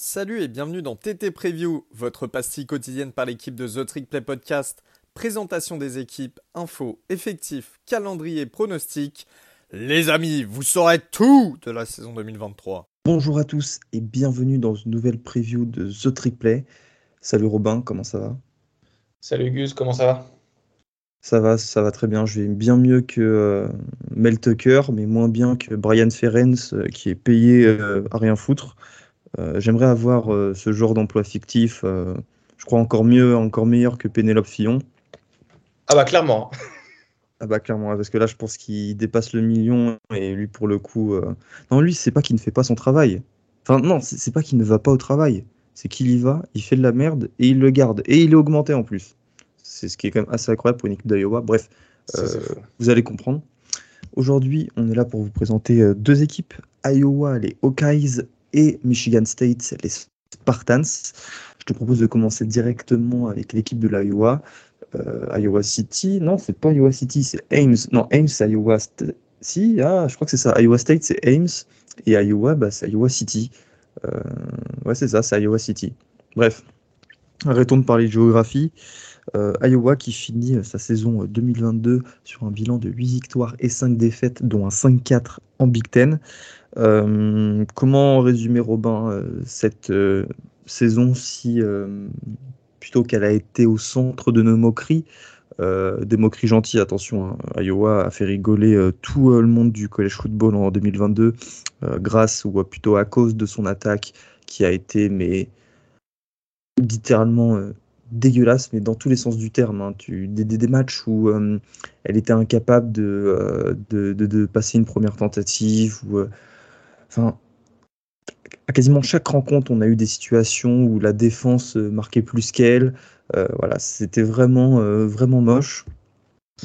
Salut et bienvenue dans TT Preview, votre pastille quotidienne par l'équipe de The Trick Play Podcast. Présentation des équipes, infos, effectifs, calendrier, pronostics. Les amis, vous saurez tout de la saison 2023. Bonjour à tous et bienvenue dans une nouvelle preview de The Trick Play. Salut Robin, comment ça va? Salut Gus, comment ça va? Ça va, ça va très bien. Je vais bien mieux que euh, Mel Tucker, mais moins bien que Brian Ferenc euh, qui est payé euh, à rien foutre. Euh, J'aimerais avoir euh, ce genre d'emploi fictif. euh, je crois encore mieux, encore meilleur que Pénélope Fillon. Ah bah clairement. Ah bah clairement, parce que là je pense qu'il dépasse le million et lui pour le coup... euh, Non, lui c'est pas qu'il ne fait pas son travail. Enfin non, c'est pas qu'il ne va pas au travail. C'est qu'il y va, il fait de la merde et il le garde. Et il est augmenté en plus. C'est ce qui est quand même assez incroyable pour une équipe d'Iowa. Bref, Euh, vous allez comprendre. Aujourd'hui, on est là pour vous présenter deux équipes, Iowa, les Hawkeyes, et Michigan State, les Spartans. Je te propose de commencer directement avec l'équipe de l'Iowa. Euh, Iowa City, non, c'est pas Iowa City, c'est Ames. Non, Ames, c'est Iowa State. Si, ah, je crois que c'est ça. Iowa State, c'est Ames, et Iowa, bah, c'est Iowa City. Euh, ouais, c'est ça, c'est Iowa City. Bref, arrêtons de parler de géographie. Euh, Iowa qui finit sa saison euh, 2022 sur un bilan de 8 victoires et 5 défaites, dont un 5-4 en Big Ten. Euh, comment résumer, Robin, euh, cette euh, saison si, plutôt qu'elle a été au centre de nos moqueries, des moqueries gentilles, attention, hein, Iowa a fait rigoler tout le monde du college football en 2022 euh, grâce ou plutôt à cause de son attaque qui a été mais littéralement dégueulasse, mais dans tous les sens du terme. hein. Des, matchs où elle était incapable de, de, passer une première tentative. Euh, enfin, à quasiment chaque rencontre, on a eu des situations où la défense euh, marquait plus qu'elle. Euh, voilà, c'était vraiment, euh, vraiment moche.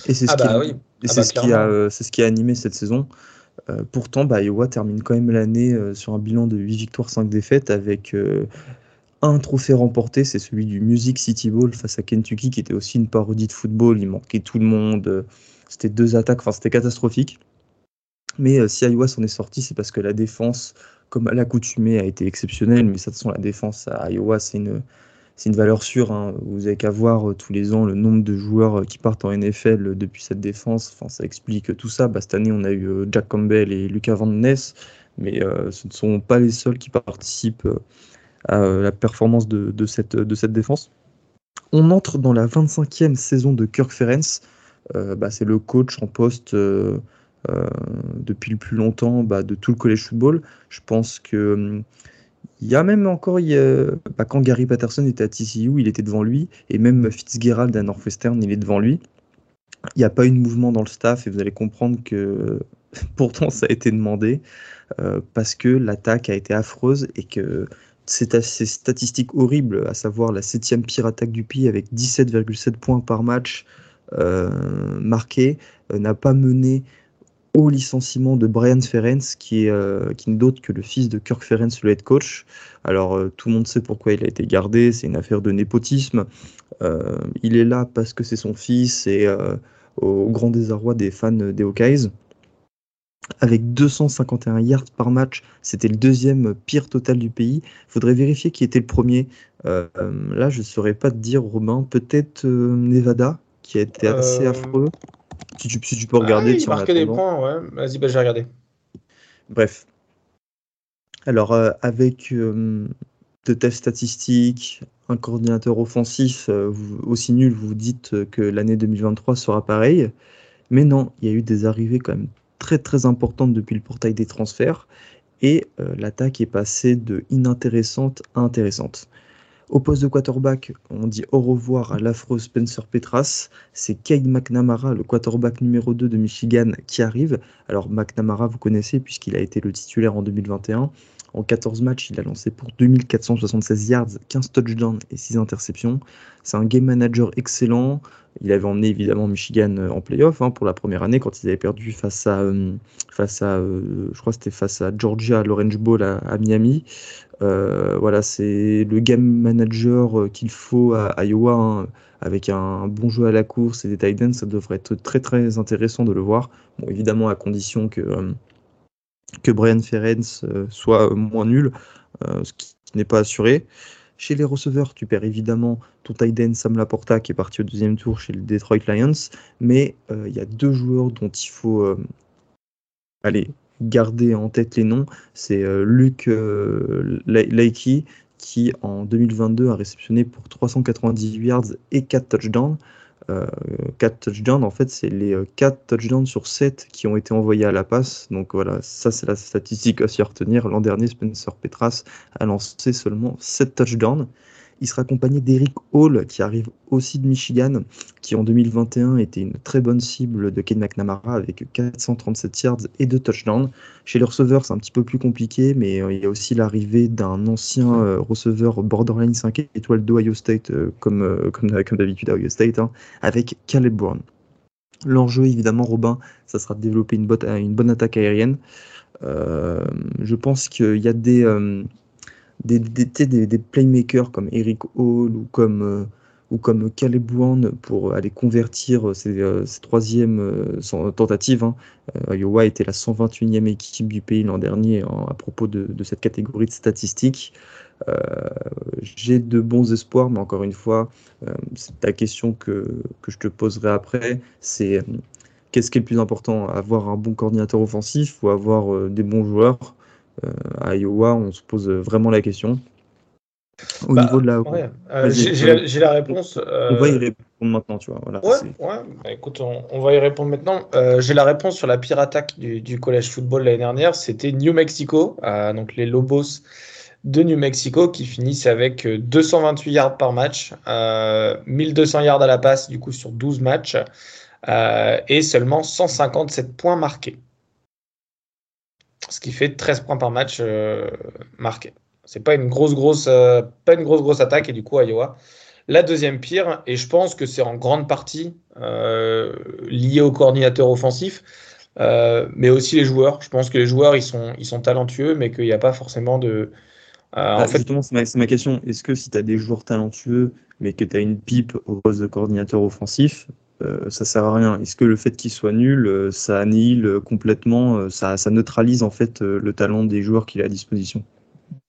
Et c'est ce Ah qui, a- oui. et Ah c'est bah, ce qui a, clairement. euh, c'est ce qui a animé cette saison. Euh, pourtant, bah, Iowa termine quand même l'année sur un bilan de 8 victoires, 5 défaites, avec un trophée remporté, c'est celui du Music City Bowl face à Kentucky, qui était aussi une parodie de football. Il manquait tout le monde. C'était deux attaques, enfin c'était catastrophique. Mais euh, si Iowa s'en est sorti, c'est parce que la défense, comme à l'accoutumée, a été exceptionnelle. Mais ça, de toute façon, la défense à Iowa, c'est une, c'est une valeur sûre. hein. Vous avez qu'à voir euh, tous les ans le nombre de joueurs euh, qui partent en NFL depuis cette défense. Enfin, ça explique tout ça. Bah, cette année, on a eu Jack Campbell et Lucas Van Ness, mais ce ne sont pas les seuls qui participent à la performance de, cette, de cette défense. On entre dans la 25e saison de Kirk Ferentz. Bah, c'est le coach en poste depuis le plus longtemps bah, de tout le college football. Je pense que hum, il y a même encore, bah, quand Gary Patterson était à TCU, il était devant lui, et même Fitzgerald à Northwestern, il est devant lui. Il n'y a pas eu de mouvement dans le staff, et vous allez comprendre que pourtant ça a été demandé, euh, parce que l'attaque a été affreuse, et que c'est ces statistiques horribles, à savoir la septième pire attaque du pays avec 17,7 points par match euh, marqués, euh, n'a pas mené au licenciement de Brian Ferenc, qui est euh, qui n'est d'autre que le fils de Kirk Ferenc, le head coach. Alors euh, tout le monde sait pourquoi il a été gardé, c'est une affaire de népotisme. Euh, il est là parce que c'est son fils et au grand désarroi des fans des Hawkeyes. Avec 251 yards par match, c'était le deuxième pire total du pays. Faudrait vérifier qui était le premier. Là, je ne saurais pas te dire, Romain. Peut-être Nevada, qui a été assez affreux. Si tu, si tu peux regarder. Ah, il marquait des points, ouais. Vas-y, bah, je vais regarder. Bref. Alors, euh, avec euh, de telles statistiques, un coordinateur offensif euh, vous- aussi nul, vous vous dites que l'année 2023 sera pareil. Mais non, il y a eu des arrivées quand même très très importantes depuis le portail des transferts. Et euh, l'attaque est passée de inintéressante à intéressante. Au poste de quarterback, on dit au revoir à l'affreux Spencer Petras. C'est Cade McNamara, le quarterback numéro 2 de Michigan, qui arrive. Alors McNamara, vous connaissez puisqu'il a été le titulaire en 2021. En 14 matchs, il a lancé pour 2476 yards, 15 touchdowns et 6 interceptions. C'est un game manager excellent. Il avait emmené évidemment Michigan euh, en playoff hein, pour la première année quand ils avaient perdu face à, euh, euh, je crois c'était face à Georgia l'Orange Bowl à Miami. Euh, voilà, c'est le game manager euh, qu'il faut à, Iowa hein, avec un bon jeu à la course et des tight ends. Ça devrait être très très intéressant de le voir. Bon, évidemment à condition que euh, Brian Ferenc euh, soit moins nul, ce qui n'est pas assuré. Chez les receveurs, tu perds évidemment ton tight Sam Laporta qui est parti au deuxième tour chez les Detroit Lions, mais il y a deux joueurs dont il faut aller garder en tête les noms. C'est Luke Leakey qui en 2022 a réceptionné pour 398 yards et 4 touchdowns. 4 euh, touchdowns, en fait, c'est les 4 euh, touchdowns sur 7 qui ont été envoyés à la passe. Donc voilà, ça c'est la statistique à s'y retenir. L'an dernier, Spencer Petras a lancé seulement 7 touchdowns. Il sera accompagné d'Eric Hall, qui arrive aussi de Michigan, qui en 2021 était une très bonne cible de Ken McNamara avec 437 yards et 2 touchdowns. Chez les receveurs, c'est un petit peu plus compliqué, mais euh, il y a aussi l'arrivée d'un ancien euh, receveur borderline 5 étoiles d'Ohio State, euh, comme, d'habitude à Ohio State, hein, avec Caleb Brown. L'enjeu, évidemment, Robin, ça sera de développer une, bonne attaque aérienne. je pense qu'il y a des des, des, des, playmakers comme Eric Hall ou comme, euh, ou comme Caleb Brown pour aller convertir ces, euh, ces troisièmes euh, tentatives. Hein. Iowa était la 121e équipe du pays l'an dernier à propos de, de, cette catégorie de statistiques. J'ai de bons espoirs, mais encore une fois, c'est la question que, que, je te poserai après. C'est qu'est-ce qui est le plus important? Avoir un bon coordinateur offensif ou avoir des bons joueurs? euh, à Iowa, on se pose vraiment la question. Au niveau de la. Euh, j'ai la, réponse. On va y euh, répondre maintenant, tu vois. Voilà, ouais, ouais. Bah, écoute, on, va y répondre maintenant. j'ai la réponse sur la pire attaque du, collège football l'année dernière. C'était New Mexico, donc les Lobos de New Mexico qui finissent avec 228 yards par match, 1200 yards à la passe du coup sur 12 matchs et seulement 157 points marqués ce qui fait 13 points par match euh, marqués. C'est pas une grosse grosse euh, pas une grosse grosse attaque et du coup Iowa la deuxième pire et je pense que c'est en grande partie euh, lié au coordinateur offensif mais aussi les joueurs. Je pense que les joueurs ils sont ils sont talentueux mais qu'il n'y a pas forcément de en bah, fait... Justement, c'est ma, question. Est-ce que si tu as des joueurs talentueux, mais que tu as une pipe au poste de coordinateur offensif, euh, ça sert à rien. Est-ce que le fait qu'il soit nul, euh, ça annihile complètement, euh, ça, neutralise en fait le talent des joueurs qu'il a à disposition?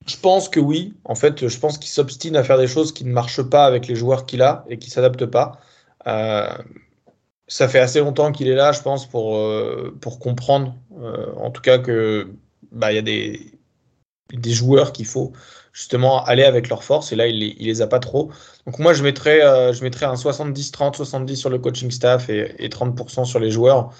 Je pense que oui. En fait, je pense qu'il s'obstine à faire des choses qui ne marchent pas avec les joueurs qu'il a et qui s'adaptent pas. ça fait assez longtemps qu'il est là, je pense, pour, comprendre, en tout cas que bah, y a des, des joueurs qu'il faut justement aller avec leurs forces et là il les, a pas trop. Donc moi je mettrais, euh, je mettrais un 70-30, 70 sur le coaching staff et, 30% sur les joueurs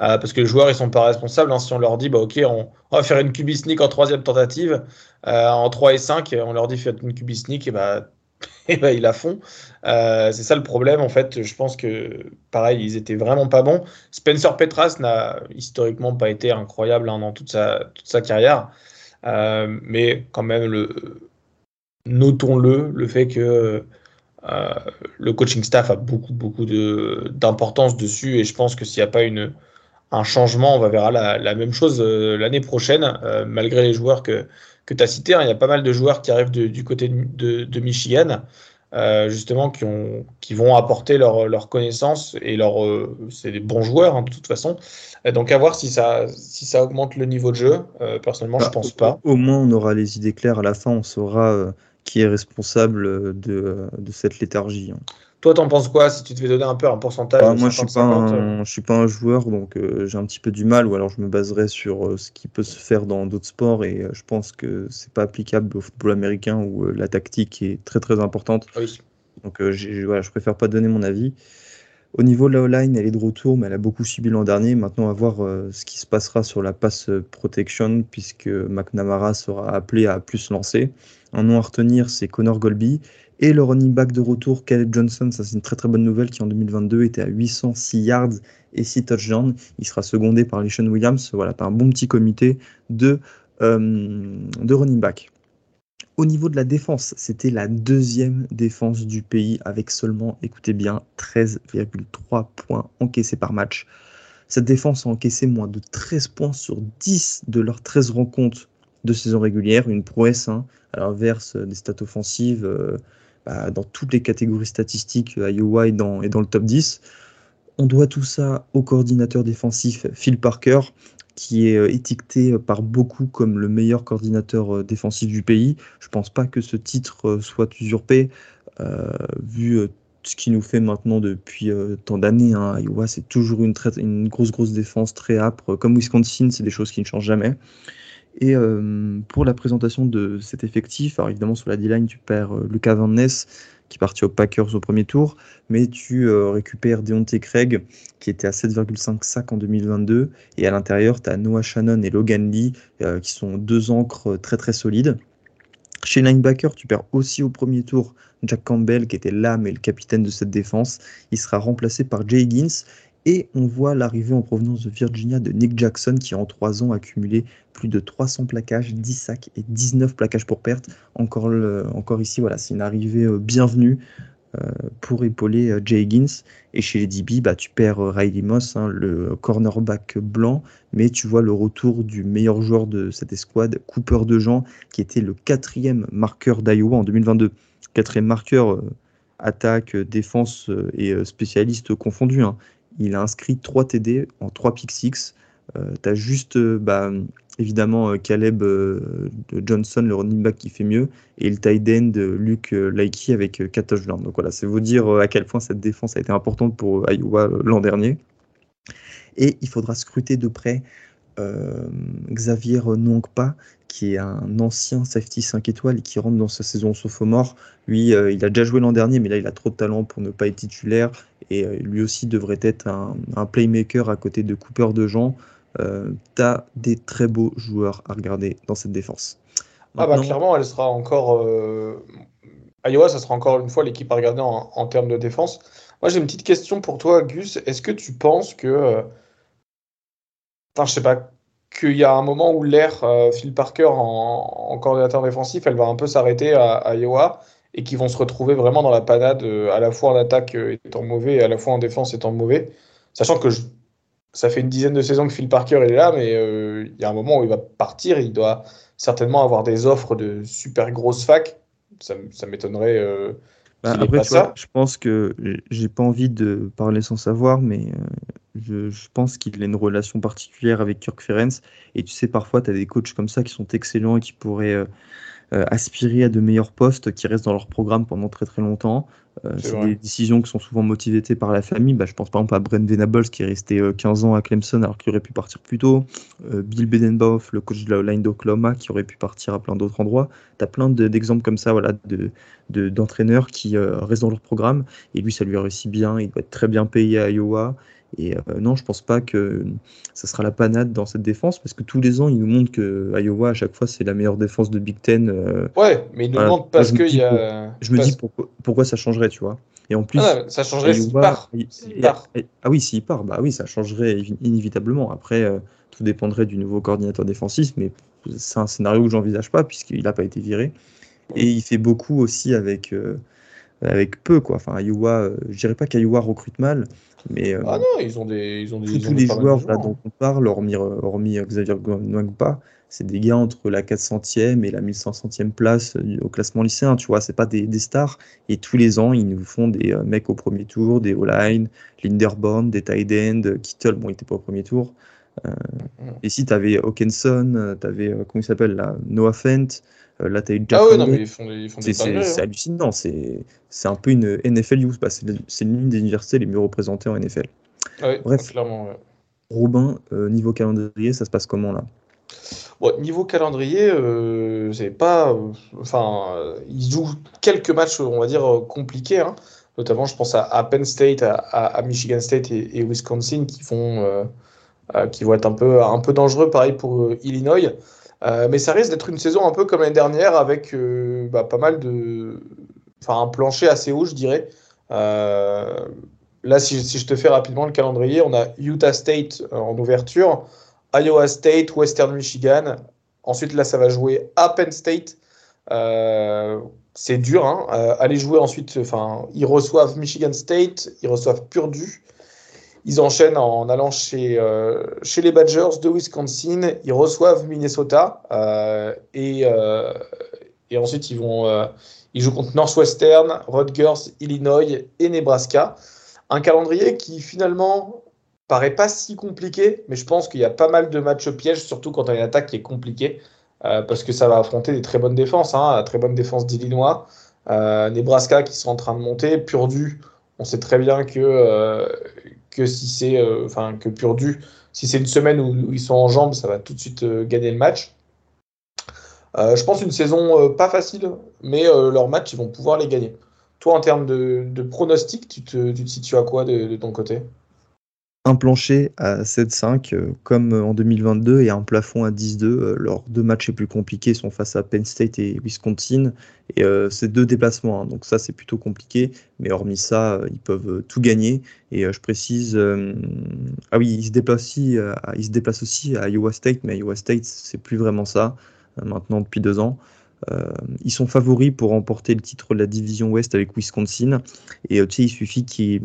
euh, parce que les joueurs ils sont pas responsables hein. si on leur dit bah ok on, va faire une QB sneak en troisième tentative euh, en 3 et 5 on leur dit faites une QB sneak et bah et bah, ils la font. c'est ça le problème en fait. Je pense que pareil, ils étaient vraiment pas bons. Spencer Petras n'a historiquement pas été incroyable hein, dans toute sa, toute sa carrière. Euh, mais quand même, le, notons-le, le fait que euh, le coaching staff a beaucoup, beaucoup d'importance dessus. Et je pense que s'il n'y a pas une, un changement, on va verra la, la même chose euh, l'année prochaine, malgré les joueurs que, que tu as cités. Hein. Il y a pas mal de joueurs qui arrivent du côté de, de Michigan. Justement qui, ont, qui vont apporter leurs leur connaissances et leur c'est des bons joueurs hein, de toute façon donc à voir si ça, si ça augmente le niveau de jeu. Euh, personnellement, je je bah, pense pas. Au, moins, on aura les idées claires à la fin. On saura euh, qui est responsable de, de cette léthargie. Hein. Toi, t'en penses quoi si tu devais donner un peu un pourcentage bah, Moi, je suis pas un, je suis pas un joueur, donc euh, j'ai un petit peu du mal. Ou alors, je me baserai sur ce qui peut se faire dans d'autres sports, et je pense que c'est pas applicable au football américain où la tactique est très très importante. Oui. Donc, voilà, je préfère pas donner mon avis. Au niveau de la O-line, elle est de retour, mais elle a beaucoup subi l'an dernier. Maintenant, à voir euh, ce qui se passera sur la pass protection, puisque McNamara sera appelé à plus lancer. Un nom à retenir, c'est Connor Golby. Et le running back de retour, Caleb Johnson, ça c'est une très très bonne nouvelle, qui en 2022 était à 806 yards et 6 touchdowns. Il sera secondé par Lishon Williams. Voilà, tu un bon petit comité de, euh, de running back. Au niveau de la défense, c'était la deuxième défense du pays avec seulement, écoutez bien, 13,3 points encaissés par match. Cette défense a encaissé moins de 13 points sur 10 de leurs 13 rencontres de saison régulière, une prouesse hein, à l'inverse des stats offensives euh, bah, dans toutes les catégories statistiques à Iowa et dans, le top 10. On doit tout ça au coordinateur défensif Phil Parker qui est étiqueté par beaucoup comme le meilleur coordinateur défensif du pays. Je pense pas que ce titre soit usurpé, vu ce qu'il nous fait maintenant depuis tant d'années. Hein. Iowa, c'est toujours une grosse, grosse défense très âpre. Comme Wisconsin, c'est des choses qui ne changent jamais. Et pour la présentation de cet effectif, alors évidemment sur la D-line, tu perds Lucas Van Ness, qui est parti aux Packers au premier tour, mais tu récupères Deontay Craig, qui était à 7,5 sacs en 2022, et à l'intérieur, tu as Noah Shannon et Logan Lee, qui sont deux encres très très solides. Chez linebacker, tu perds aussi au premier tour Jack Campbell, qui était l'âme et le capitaine de cette défense. Il sera remplacé par Jay Higgins et on voit l'arrivée en provenance de Virginia de Nick Jackson qui en 3 ans a accumulé plus de 300 plaquages, 10 sacs et 19 plaquages pour perte. Encore, encore ici, voilà, c'est une arrivée euh, bienvenue euh, pour épauler euh, Jay Higgins. Et chez les DB, bah, tu perds Riley Moss, hein, le cornerback blanc, mais tu vois le retour du meilleur joueur de cette escouade, Cooper DeJean, qui était le quatrième marqueur d'Iowa en 2022. Quatrième marqueur, attaque, défense et spécialiste confondus. Hein il a inscrit 3 TD en 3 pick 6. tu as juste, euh, bah, évidemment, euh, Caleb euh, Johnson, le running back qui fait mieux, et le tight end Luke Laiki avec 4 touchdowns. Donc voilà, c'est vous dire à quel point cette défense a été importante pour Iowa l'an dernier. Et il faudra scruter de près Xavier Nwangpa, qui est un ancien safety 5 étoiles et qui rentre dans sa saison sophomore. Lui, euh, il a déjà joué l'an dernier, mais là, il a trop de talent pour ne pas être titulaire. Et euh, lui aussi devrait être un, playmaker à côté de Cooper de Jean. Euh, tu as des très beaux joueurs à regarder dans cette défense. Ah bah clairement, elle sera encore. Iowa, ça sera encore une fois l'équipe à regarder en, en, termes de défense. Moi, j'ai une petite question pour toi, Gus. Est-ce que tu penses que. Enfin, je sais pas qu'il y a un moment où l'air euh, Phil Parker en, coordinateur défensif, elle va un peu s'arrêter à, Iowa? Et qu'ils vont se retrouver vraiment dans la panade, euh, à la fois en attaque euh, étant mauvais et à la fois en défense étant mauvais. Sachant que ça fait une dizaine de saisons que Phil Parker est là, mais il y a un moment où il va partir, il doit certainement avoir des offres de super grosses facs. Ça, m'étonnerait. Bah, après, je pense que j'ai pas envie de parler sans savoir, mais je, pense qu'il a une relation particulière avec Kirk Ferenc. Et tu sais, parfois, tu as des coachs comme ça qui sont excellents et qui pourraient euh, euh, aspirer à de meilleurs postes, qui restent dans leur programme pendant très très longtemps. Euh, c'est des décisions qui sont souvent motivées par la famille. Bah, je pense par exemple à Brent Venables qui est resté 15 ans à Clemson alors qu'il aurait pu partir plus tôt. Bill Bedenbaugh, le coach de la line d'Oklahoma, qui aurait pu partir à plein d'autres endroits. Tu as plein d'exemples comme ça voilà, d'entraîneurs de, qui restent dans leur programme. Et lui, ça lui réussit bien. Il doit être très bien payé à Iowa. Et euh, non, je pense pas que ça sera la panade dans cette défense parce que tous les ans, ils nous montrent que Iowa, à chaque fois, c'est la meilleure défense de Big Ten. Euh, ouais, mais ils nous montrent parce qu'il y a. je me dis pourquoi, ça changerait, tu vois. Et en plus, ah, ça changerait s'il part. part. Ah oui, s'il part, bah oui, ça changerait inévitablement. Après, euh, tout dépendrait du nouveau coordinateur défensif, mais c'est un scénario que j'envisage pas puisqu'il n'a pas été viré. Et il fait beaucoup aussi avec avec peu quoi. Enfin, Iowa, je dirais pas qu'Iowa recrute mal, mais, euh, ah non, ils ont des. Ils ont des tous, les joueurs, dont on parle, hormis, euh, hormis euh, Xavier Nwangpa, c'est des gars entre la 400e et la 1500e place au classement lycéen, tu vois, c'est pas des, des, stars. Et tous les ans, ils nous font des mecs au premier tour, des O-line, Linderbaum, des tight end, Kittle, bon, il était pas au premier tour. Mm. Et si tu avais Hawkinson, tu avais, comment il s'appelle là, Noah Fent, euh, là, tu as eu Jack Ah ouais, non, mais ils font des, C'est hallucinant. C'est un peu une NFL youth. Bah, c'est l'une des universités les mieux représentées en NFL. Bref, clairement. Robin, euh, niveau calendrier, ça se passe comment là? Niveau calendrier, euh, c'est pas. enfin, ils jouent quelques matchs, on va dire, compliqués. Hein. Notamment, je pense à, Penn State, à, Michigan State et, Wisconsin qui, vont, qui vont être un peu, un peu dangereux. Pareil pour Illinois. Euh, mais ça risque d'être une saison un peu comme l'année dernière avec euh, bah, pas mal de. Enfin, un plancher assez haut, je dirais. Euh, là, si, je te fais rapidement le calendrier, on a Utah State en ouverture, Iowa State, Western Michigan. Ensuite, là, ça va jouer à Penn State. c'est dur. Hein. aller jouer ensuite, enfin, ils reçoivent Michigan State, ils reçoivent Purdue. Ils enchaînent en allant chez, euh, chez les Badgers de Wisconsin. Ils reçoivent Minnesota euh, et, euh, et, ensuite ils vont ils jouent contre Northwestern, Rutgers, Illinois et Nebraska. Un calendrier qui finalement paraît pas si compliqué, mais je pense qu'il y a pas mal de matchs pièges, surtout quand on a une attaque qui est compliquée, parce que ça va affronter des très bonnes défenses, hein, très bonne défense d'Illinois, Nebraska qui sont en train de monter, Purdue, on sait très bien que, que si c'est, enfin que Purdue, si c'est une semaine où, ils sont en jambes, ça va tout de suite gagner le match. Euh, je pense une saison euh, pas facile, mais euh, leurs matchs, ils vont pouvoir les gagner. Toi, en termes de, pronostic, tu te, tu situes à quoi de ton côté? Un plancher à 7-5, comme en 2022, et un plafond à 10-2. leurs deux matchs les plus compliqués sont face à Penn State et Wisconsin. Et c'est deux déplacements, hein, donc ça, c'est plutôt compliqué. Mais hormis ça, ils peuvent tout gagner. Et je précise, ah oui, ils se, déplacent aussi, ils déplacent aussi à Iowa State, mais Iowa State, c'est plus vraiment ça. Euh, maintenant depuis deux ans. Euh, ils sont favoris pour remporter le titre de la division Ouest avec Wisconsin. Et euh, tu sais, il suffit qu'ils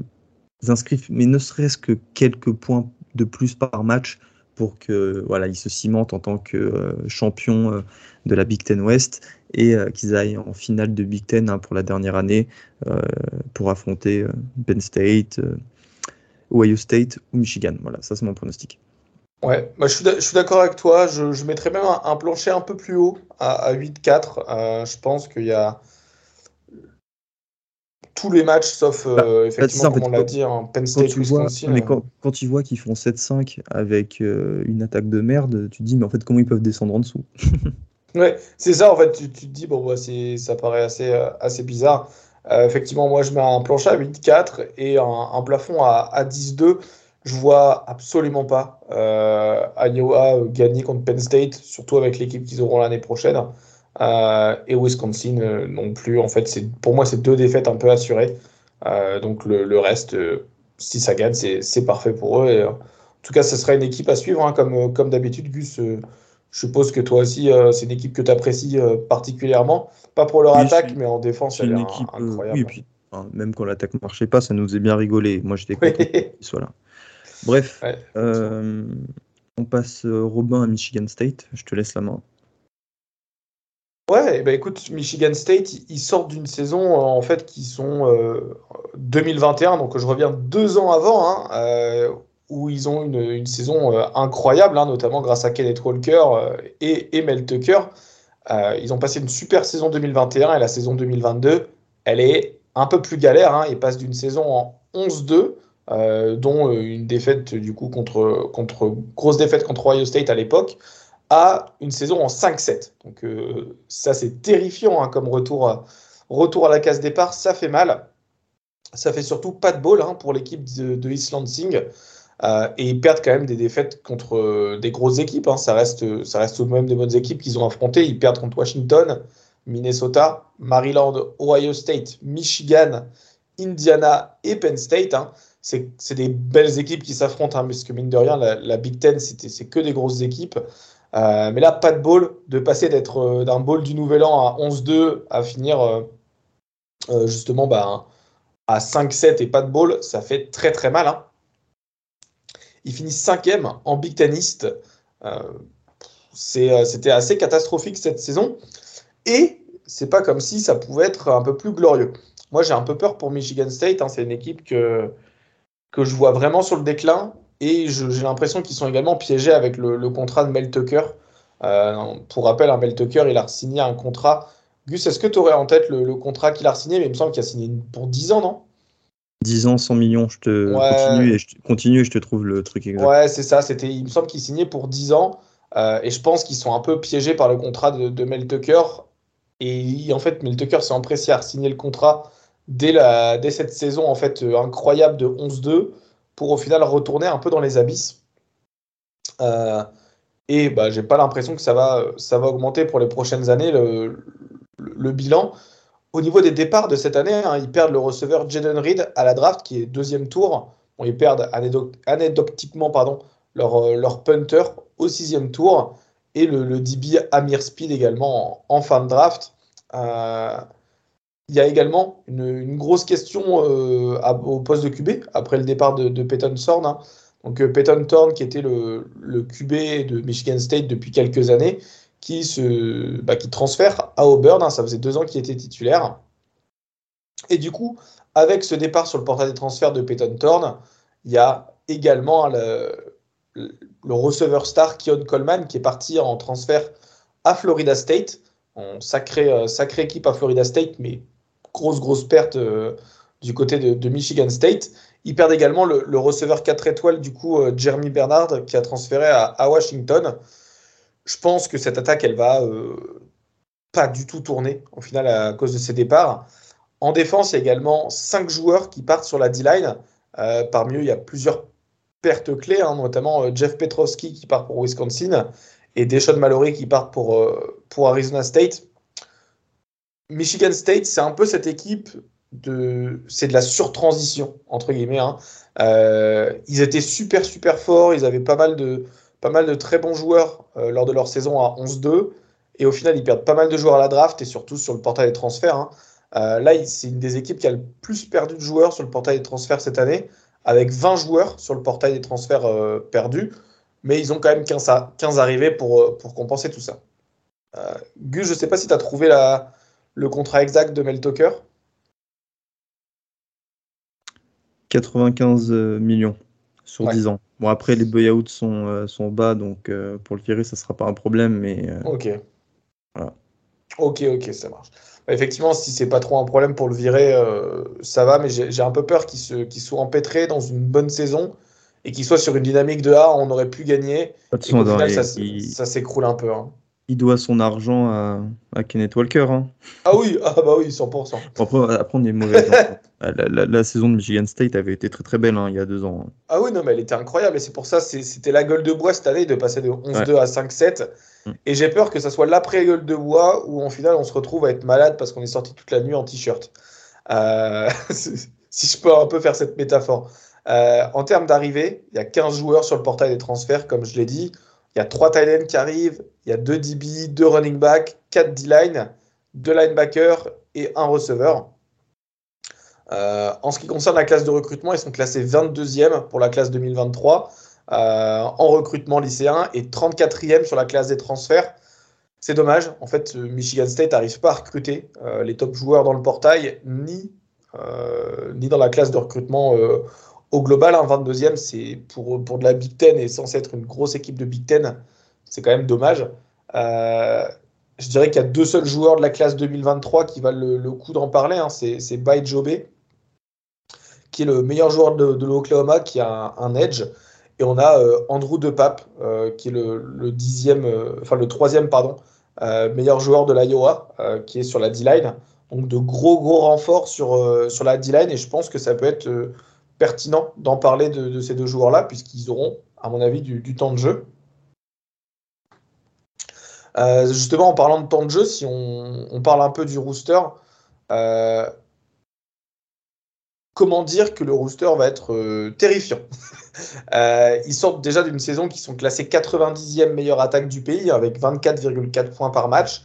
inscrivent, mais ne serait-ce que quelques points de plus par match pour que voilà, ils se cimentent en tant que champion de la Big Ten West et qu'ils aillent en finale de Big Ten hein, pour la dernière année pour affronter Penn State, Ohio State ou Michigan. Voilà, ça c'est mon pronostic. Ouais, je suis d'accord avec toi. Je, mettrais même un, plancher un peu plus haut, à, 8-4. Euh, je pense qu'il y a tous les matchs, sauf euh, bah, effectivement, comme on l'a dit, en Penn State, quand Wisconsin. mais quand, quand, tu vois qu'ils font 7-5 avec euh, une attaque de merde, tu te dis, mais en fait, comment ils peuvent descendre en dessous? Ouais, c'est ça, en fait, tu, tu te dis, bon, bah, ça paraît assez, assez bizarre. effectivement, moi, je mets un plancher à 8-4 et un, un, plafond à, à 10-2. Je vois absolument pas euh, Iowa gagner contre Penn State, surtout avec l'équipe qu'ils auront l'année prochaine. Euh, et Wisconsin euh, non plus. En fait, pour moi, c'est deux défaites un peu assurées. donc le, reste, si ça gagne, c'est parfait pour eux. Et, en tout cas, ce sera une équipe à suivre, hein, comme, comme d'habitude. Gus, je suppose que toi aussi, c'est une équipe que tu apprécies particulièrement. Pas pour leur attaque, mais en défense, elle est une équipe, incroyable. oui, puis, même quand l'attaque ne marchait pas, ça nous faisait bien rigoler. Moi, j'étais content qu'ils soient là. Bref, euh, on passe euh, Robin à Michigan State. Je te laisse la main. Ouais, bah écoute, Michigan State, ils sortent d'une saison en fait qui sont 2021, donc je reviens deux ans avant, hein, où ils ont une, saison incroyable, hein, notamment grâce à Kenneth Walker et, Mel Tucker. ils ont passé une super saison 2021 et la saison 2022, elle est un peu plus galère. Hein, ils passent d'une saison en 11-2 euh, dont euh, une défaite du coup contre, contre grosse défaite contre Ohio State à l'époque, à une saison en 5-7. Donc euh, ça c'est terrifiant hein, comme retour, retour à la case départ, ça fait mal. Ça fait surtout pas de ball hein, pour l'équipe de, de, East Lansing. et ils perdent quand même des défaites contre des grosses équipes. Hein. Ça, reste, ça reste tout de même des bonnes équipes qu'ils ont affrontées. Ils perdent contre Washington, Minnesota, Maryland, Ohio State, Michigan, Indiana et Penn State. Hein c'est des belles équipes qui s'affrontent, hein, parce que mine de rien, la, Big Ten, c'est que des grosses équipes. Euh, mais là, pas de ball, de passer d'être euh, d'un ball du Nouvel An à 11-2 à finir euh, justement bah, à 5-7 et pas de ball, ça fait très très mal. Hein. Ils finissent cinquième en Big Ten East. C'était assez catastrophique cette saison. Et c'est pas comme si ça pouvait être un peu plus glorieux. Moi, j'ai un peu peur pour Michigan State. Hein. c'est une équipe que, que je vois vraiment sur le déclin. Et j'ai l'impression qu'ils sont également piégés avec le, contrat de Mel Tucker. Euh, pour rappel, un Mel Tucker, il a signé un contrat. Gus, est-ce que tu aurais en tête le, contrat qu'il a signé? Mais il me semble qu'il a signé pour 10 ans, non? 10 ans, 100 millions, je te continue, et je, continue et je te trouve le truc exact. Ouais, c'est ça. C'était, il me semble qu'il signait pour 10 ans. Euh, et je pense qu'ils sont un peu piégés par le contrat de, Mel Tucker. Et en fait, Mel Tucker s'est empressé à signer le contrat dès, la, dès cette saison en fait euh, incroyable de 11-2 pour au final retourner un peu dans les abysses. Euh, et bah, j'ai pas l'impression que ça va, ça va augmenter pour les prochaines années le, le, bilan. Au niveau des départs de cette année, hein, ils perdent le receveur Jaden Reed à la draft, qui est deuxième tour. Ils perdent anecdotiquement pardon, leur, euh, leur punter au sixième tour et le, le DB Amir Speed également en, fin de draft. Euh, il y a également une, grosse question euh, au poste de QB après le départ de, Peyton Thorne. Hein. Donc euh, Peyton Thorne, qui était le, QB de Michigan State depuis quelques années, qui, se, bah, qui transfère à Auburn. Hein. ça faisait deux ans qu'il était titulaire. Et du coup, avec ce départ sur le portail des transferts de Peyton Thorne, il y a également le, le receveur star Keon Coleman qui est parti en transfert à Florida State. En sacrée, sacrée équipe à Florida State, mais grosse, grosse perte du côté de, Michigan State. Ils perdent également le, receveur 4 étoiles, du coup, Jeremy Bernard, qui a transféré à, Washington. Je pense que cette attaque, elle va pas du tout tourner au final à cause de ses départs. En défense, il y a également cinq joueurs qui partent sur la D-line. Euh, parmi eux, il y a plusieurs pertes clés, hein, notamment euh, Jeff Petrovski qui part pour Wisconsin et Deshaun Mallory qui part pour, euh, pour Arizona State. Michigan State, c'est un peu cette équipe de. C'est de la surtransition, entre guillemets. Hein. ils étaient super, super forts. Ils avaient pas mal de, pas mal de très bons joueurs lors de leur saison à 11-2. Et au final, ils perdent pas mal de joueurs à la draft et surtout sur le portail des transferts. Hein. Euh, là, c'est une des équipes qui a le plus perdu de joueurs sur le portail des transferts cette année, avec 20 joueurs sur le portail des transferts euh, perdus. Mais ils ont quand même 15, 15 arrivés pour, euh, pour compenser tout ça. Gus, je sais pas si tu as trouvé la, le contrat exact de Mel Tucker? 95 millions sur 10 ans. Bon, après, les buyouts sont, sont bas, donc pour le virer, ça ne sera pas un problème. Mais, ok. Ok, ok, ça marche. Bah, effectivement, si c'est pas trop un problème pour le virer, euh, ça va, mais j'ai un peu peur qu'il soit empêtré dans une bonne saison et qu'il soit sur une dynamique de A, on aurait pu gagner. Et final, ça, s'écroule un peu. Hein. Il doit son argent à, Kenneth Walker. Hein. Ah oui, ah bah oui, 100%. Après, après on est mauvais. Hein. la, saison de Michigan State avait été très très belle il y a deux ans. Ah oui, non, mais elle était incroyable et c'est pour ça, c'était la gueule de bois cette année de passer de 11-2 à 5-7. Mm. Et j'ai peur que ça soit l'après-gueule de bois où, en final, on se retrouve à être malade parce qu'on est sorti toute la nuit en t-shirt. Euh, si je peux un peu faire cette métaphore. Euh, en termes d'arrivée, il y a 15 joueurs sur le portail des transferts, comme je l'ai dit. Il y a 3 tight qui arrivent, il y a 2 DB, 2 running back, 4 D-line, 2 linebackers et 1 receveur. Euh, en ce qui concerne la classe de recrutement, ils sont classés 22e pour la classe 2023. Euh, en recrutement lycéen et 34e sur la classe des transferts. C'est dommage. En fait, euh, Michigan State n'arrive pas à recruter les top joueurs dans le portail, ni, ni dans la classe de recrutement au global. Un 22e, c'est pour, pour de la Big Ten et censé être une grosse équipe de Big Ten. C'est quand même dommage. je dirais qu'il y a deux seuls joueurs de la classe 2023 qui valent le, coup d'en parler. Hein. C'est Bay Jobé, qui est le meilleur joueur de, l'Oklahoma, qui a un edge. Et on a euh, Andrew De Pape, euh, qui est le, dixième, euh, enfin le troisième, pardon, meilleur joueur de l'Iowa, qui est sur la D-line. Donc de gros gros renforts sur, sur la D-line et je pense que ça peut être pertinent d'en parler de, ces deux joueurs-là puisqu'ils auront, à mon avis, du, temps de jeu. Justement, en parlant de temps de jeu, si on, parle un peu du rooster, comment dire que le rooster va être terrifiant? Euh, ils sortent déjà d'une saison qui sont classés 90e meilleure attaque du pays avec 24,4 points par match.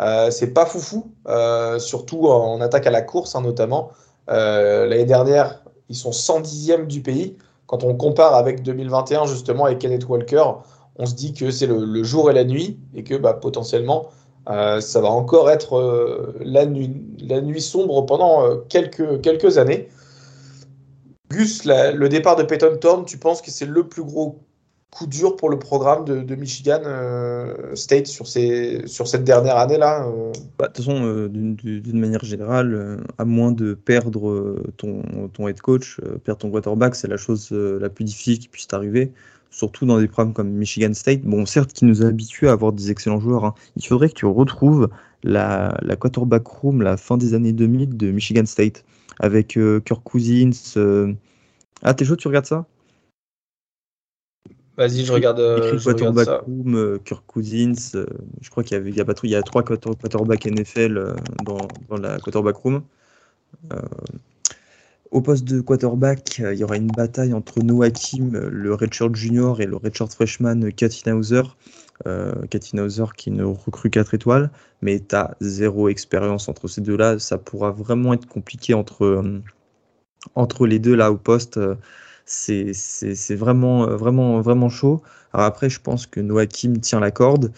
Euh, c'est pas foufou, euh, surtout en attaque à la course hein, notamment. L'année dernière, ils sont 110e du pays. Quand on compare avec 2021 justement avec Kenneth Walker, on se dit que c'est le, jour et la nuit et que bah, potentiellement ça va encore être la, nuit, la nuit sombre pendant quelques, quelques années. Gus, le départ de Peyton Thorne, tu penses que c'est le plus gros coup dur pour le programme de, Michigan euh, State sur, cette dernière année-là euh? Bah, De toute façon, euh, d'une manière générale, à moins de perdre ton, ton head coach, perdre ton quarterback, c'est la chose la plus difficile qui puisse t'arriver surtout dans des programmes comme Michigan State. Bon, certes, qui nous a habitués à avoir des excellents joueurs. Hein. Il faudrait que tu retrouves la, la quarterback room, la fin des années 2000 de Michigan State avec euh, Kirk Cousins. Euh. Ah, t'es chaud, tu regardes ça? Vas-y, je regarde, euh, je regarde ça. Room, Kirk Cousins, je crois qu'il y, avait, il y, a, il y a trois quarterbacks NFL dans, dans, la quarterback room. Au poste de quarterback, il y aura une bataille entre Noah Kim, le redshirt junior, et le redshirt freshman Katina Hauser. Euh, Hauser qui ne recrue 4 étoiles, mais tu as zéro expérience entre ces deux-là. Ça pourra vraiment être compliqué entre, euh, entre les deux là au poste. C'est vraiment, vraiment, vraiment chaud. Après, je pense que Noakim tient la corde.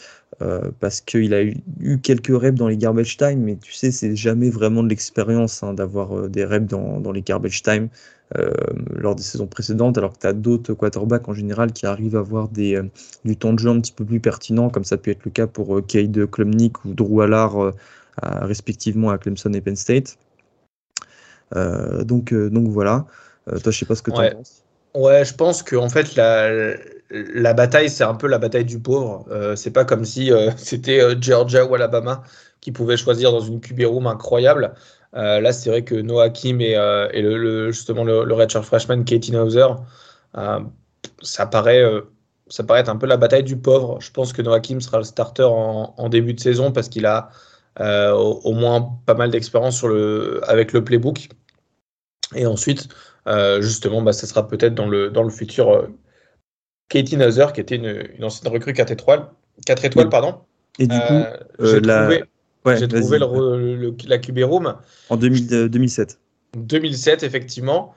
parce qu'il a eu, quelques reps dans les garbage time, mais tu sais, c'est jamais vraiment de l'expérience hein, d'avoir des reps dans, les garbage time lors des saisons précédentes, alors que tu as d'autres quarterbacks en général qui arrivent à avoir du temps de jeu un petit peu plus pertinent, comme ça peut être le cas pour Cade Klumnik ou Drew Allard, respectivement à Clemson et Penn State. donc, donc voilà. Toi, je sais pas ce que tu en penses. Ouais, je pense que en fait la, la bataille c'est un peu la bataille du pauvre. Euh, c'est pas comme si euh, c'était euh, Georgia ou Alabama qui pouvaient choisir dans une QB room incroyable. là, c'est vrai que Noah Kim et, et le, justement le, le redshirt freshman Katie Hauser, ça paraît ça paraît être un peu la bataille du pauvre. Je pense que Noah Kim sera le starter en, en début de saison parce qu'il a au, au, moins pas mal d'expérience sur le avec le playbook. Et ensuite, euh, justement, bah, ça sera peut-être dans le, dans le futur euh, Katie Nazer, qui était une, une, ancienne recrue 4 étoiles. 4 étoiles, pardon. Et du coup, euh, j'ai trouvé, ouais, trouvé le, la QB Room. En 2000, 2007. 2007, effectivement.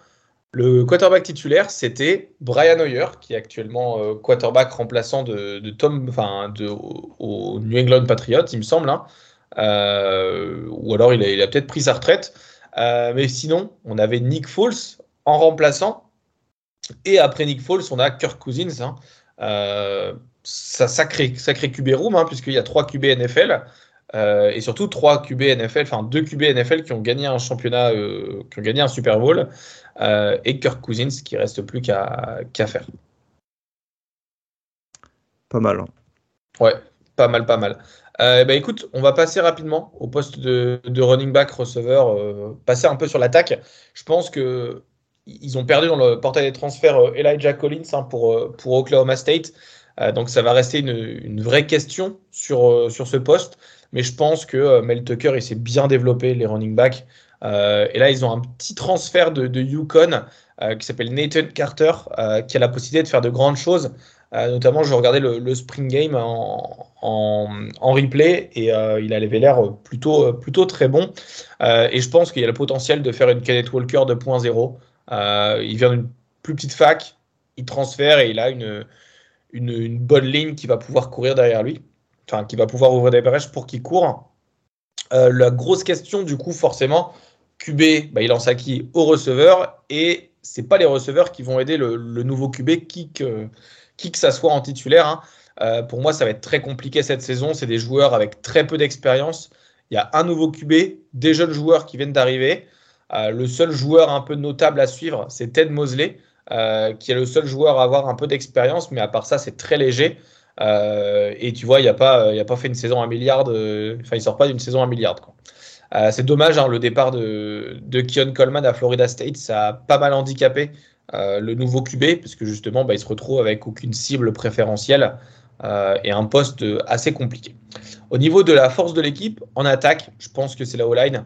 Le quarterback titulaire, c'était Brian Hoyer, qui est actuellement quarterback remplaçant de, de Tom, enfin, de, au, New England Patriots, il me semble. Hein. ou alors il a, il a peut-être pris sa retraite. mais sinon, on avait Nick Foles, en remplaçant. Et après Nick Foles, on a Kirk Cousins. Hein. Euh, ça, sacré, sacré QB room, hein, puisqu'il y a trois QB NFL. Euh, et surtout trois QB NFL, enfin deux QB NFL qui ont gagné un championnat, euh, qui ont gagné un Super Bowl, et Kirk Cousins qui reste plus qu'à faire. Pas mal. Hein. Ouais, pas mal, pas mal. bah écoute, on va passer rapidement au poste de, de running back receveur, passer un peu sur l'attaque. Je pense que ils ont perdu dans le portail des transferts euh, Elijah Collins hein, pour, euh, pour Oklahoma State. Euh, donc ça va rester une, une vraie question sur, sur ce poste. Mais je pense que Mel Tucker, il s'est bien développé, les running backs. et là, ils ont un petit transfert de, Yukon qui s'appelle Nathan Carter, qui a la possibilité de faire de grandes choses. notamment, je regardais le, le spring game en, en, en replay et il avait l'air plutôt, plutôt très bon. et je pense qu'il y a le potentiel de faire une Kenneth Walker 2.0. Euh, il vient d'une plus petite fac, il transfère et il a une, une, bonne ligne qui va pouvoir courir derrière lui, enfin qui va pouvoir ouvrir des brèches pour qu'il court. Euh, la grosse question, du coup, forcément, QB, bah, il lance à qui Au receveur, et c'est pas les receveurs qui vont aider le, nouveau QB, qui que, qui que ça soit en titulaire. Hein. Euh, pour moi, ça va être très compliqué cette saison. C'est des joueurs avec très peu d'expérience. Il y a un nouveau QB, des jeunes joueurs qui viennent d'arriver. Euh, le seul joueur un peu notable à suivre, c'est Ted Mosley, euh, qui est le seul joueur à avoir un peu d'expérience, mais à part ça, c'est très léger. Euh, et tu vois, il n'a pas, fait une saison à milliard. Enfin, il sort pas d'une saison à milliard. c'est dommage, hein, le départ de, de Keon Coleman à Florida State, ça a pas mal handicapé le nouveau QB, parce que justement, bah, il se retrouve avec aucune cible préférentielle et un poste assez compliqué. Au niveau de la force de l'équipe, en attaque, je pense que c'est la O-line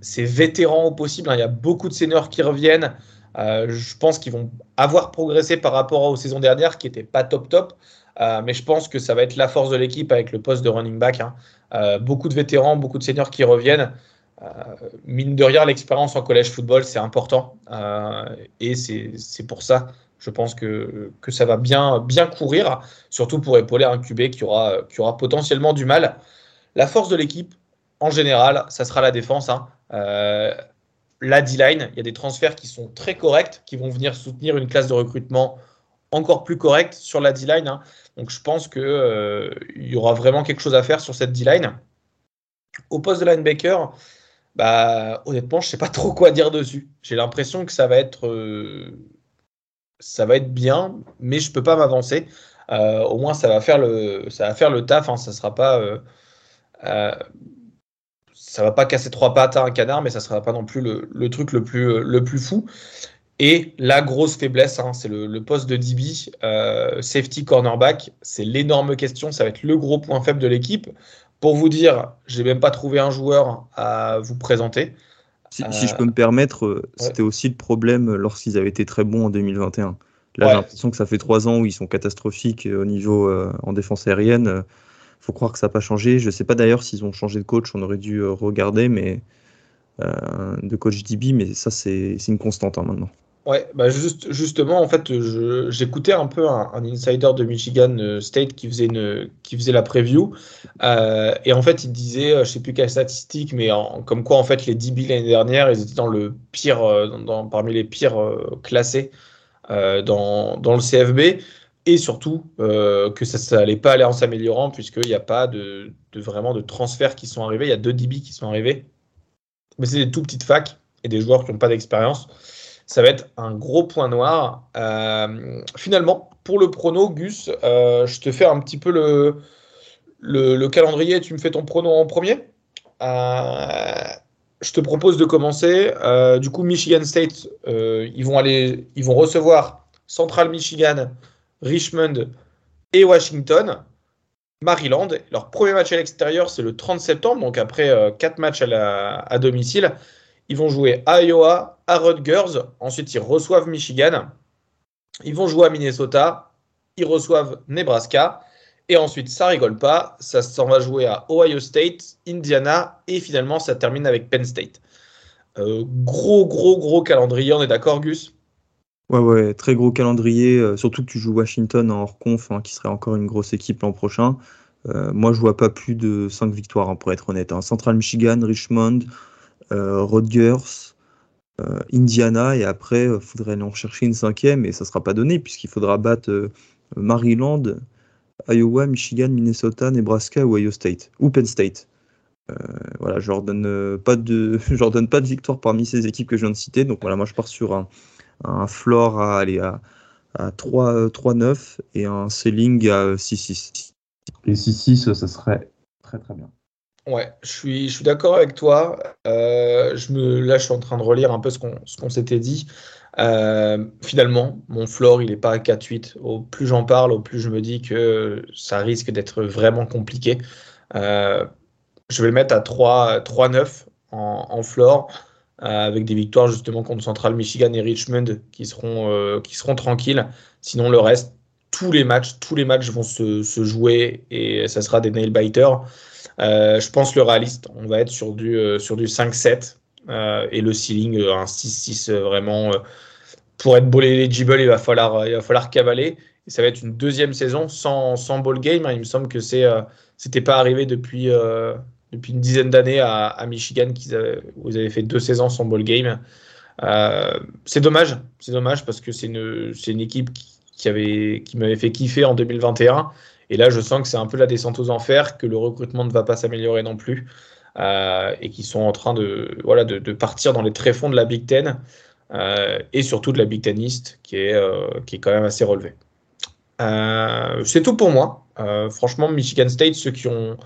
c'est vétéran au possible. Hein. Il y a beaucoup de seniors qui reviennent. Euh, je pense qu'ils vont avoir progressé par rapport aux saisons dernières qui n'étaient pas top top. Euh, mais je pense que ça va être la force de l'équipe avec le poste de running back. Hein. Euh, beaucoup de vétérans, beaucoup de seniors qui reviennent. mine de rien, l'expérience en collège football, c'est important. et c'est pour ça, je pense que, que ça va bien, bien courir, surtout pour épauler un QB qui aura, qui aura potentiellement du mal. La force de l'équipe, en général, ça sera la défense. Hein. Euh, la D-line, il y a des transferts qui sont très corrects, qui vont venir soutenir une classe de recrutement encore plus correcte sur la D-line. Hein. Donc je pense qu'il euh, y aura vraiment quelque chose à faire sur cette D-line. Au poste de linebacker, bah, honnêtement, je ne sais pas trop quoi dire dessus. J'ai l'impression que ça va être, euh, ça va être bien, mais je ne peux pas m'avancer. au moins, ça va faire le, ça va faire le taf. Hein. Ça sera pas ça va pas casser trois pattes à un canard, mais ça sera pas non plus le, truc le plus, le plus fou. Et la grosse faiblesse, hein, c'est le, poste de DB, euh, safety cornerback. C'est l'énorme question, ça va être le gros point faible de l'équipe. Pour vous dire, j'ai même pas trouvé un joueur à vous présenter. Si, je peux me permettre, euh, c'était aussi le problème lorsqu'ils avaient été très bons en 2021. Là, j'ai l'impression que ça fait trois ans où ils sont catastrophiques au niveau euh, en défense aérienne faut croire que ça n'a pas changé. Je ne sais pas d'ailleurs s'ils ont changé de coach, on aurait dû euh, regarder, mais euh, de coach DB, mais ça c'est une constante hein, maintenant. Ouais, bah juste, justement, en fait, j'écoutais un peu un, insider de Michigan euh, State qui faisait, une, qui faisait la preview. Et en fait, il disait, je sais plus quelle statistique, mais comme quoi, en fait, les DB l'année dernière, ils étaient dans le pire, parmi les pires classés dans, le CFB. Et surtout, que ça n'allait pas aller en s'améliorant, puisqu'il n'y a pas de, vraiment de transferts qui sont arrivés. Il y a deux DB qui sont arrivés. Mais c'est des tout petites facs et des joueurs qui n'ont pas d'expérience ça va être un gros point noir. Euh, finalement, pour le prono, Gus, euh, je te fais un petit peu le, le, calendrier. Tu me fais ton prono en premier. Euh, je te propose de commencer. du coup, Michigan State, ils vont aller, ils vont recevoir Central Michigan, Richmond et Washington. Maryland. Leur premier match à l'extérieur, c'est le 30 septembre, donc après quatre matchs à, à domicile. Ils vont jouer à Iowa, à Rutgers. Ensuite, ils reçoivent Michigan. Ils vont jouer à Minnesota. Ils reçoivent Nebraska. Et ensuite, ça rigole pas. Ça s'en va jouer à Ohio State, Indiana. Et finalement, ça termine avec Penn State. Euh, gros, gros, gros calendrier. On est d'accord, Gus? Ouais, ouais, très gros calendrier. Euh, surtout que tu joues Washington en hors conf, hein, qui serait encore une grosse équipe l'an prochain. Euh, moi, je vois pas plus de 5 victoires, hein, pour être honnête. Hein. Central Michigan, Richmond, euh, Rutgers, euh, Indiana, et après, il faudrait aller en chercher une cinquième, et ça sera pas donné, puisqu'il faudra battre Maryland, Iowa, Michigan, Minnesota, Nebraska Ohio State, ou Penn State. voilà, je leur donne pas de, je leur donne pas de victoire parmi ces équipes que je viens de citer. Donc voilà, moi je pars sur un, un floor à aller à, à 3-9 et un ceiling à 6-6. Et 6-6, ça serait très très bien. Ouais, je suis, je suis d'accord avec toi. Euh, je me, là, je suis en train de relire un peu ce qu'on s'était dit. Euh, finalement, mon floor, il n'est pas à 4-8. Au plus j'en parle, au plus je me dis que ça risque d'être vraiment compliqué. Euh, je vais le mettre à 3-9 en, en floor, avec des victoires justement contre Central Michigan et Richmond qui seront, qui seront tranquilles. Sinon, le reste, tous les matchs, tous les matchs vont se, se jouer et ça sera des nail biters. Euh, je pense le réaliste, on va être sur du, euh, sur du 5-7 euh, et le ceiling un 6-6 vraiment. pour être ball eligible, il va falloir, il va falloir cavaler. Ça va être une deuxième saison sans, sans ball game. Hein. Il me semble que c'est c'était pas arrivé depuis, depuis une dizaine d'années à, Michigan qu'ils vous avez fait deux saisons sans ball game. c'est dommage, c'est dommage parce que c'est une, équipe qui, qui, avait, qui m'avait fait kiffer en 2021 et là, je sens que c'est un peu la descente aux enfers, que le recrutement ne va pas s'améliorer non plus, euh, et qu'ils sont en train de, partir dans les tréfonds de la Big Ten, euh, et surtout de la Big Ten euh, qui est quand même assez relevée. c'est tout pour moi. franchement, Michigan State, ceux qui ont,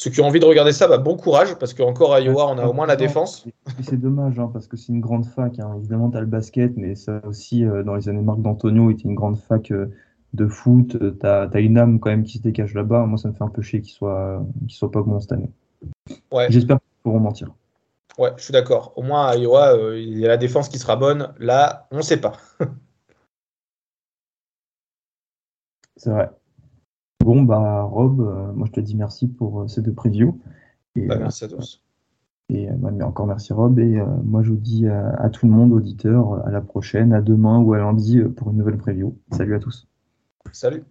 ceux qui ont envie de regarder ça, bah, bon courage, parce qu'encore à Iowa, on a au moins la défense. C'est dommage, hein, parce que c'est une grande fac. Hein. Évidemment, tu as le basket, mais ça aussi, dans les années Marc d'Antonio, était une grande fac de foot, euh, tu as, une âme quand même qui se décache là-bas. Moi, ça me fait un peu chier qu'il soit, soit pas bon cette année. Ouais. J'espère qu'ils pourront mentir. Ouais, je suis d'accord. Au moins à Iowa, euh, il y a la défense qui sera bonne. Là, on ne sait pas. C'est vrai. Bon, bah, Rob, euh, moi je te dis merci pour ces deux previews. Et, bah, merci à tous. Et mais encore merci Rob. Et moi je vous dis à, tout le monde, auditeur, à la prochaine, à demain ou à lundi pour une nouvelle preview. Salut à tous. Salut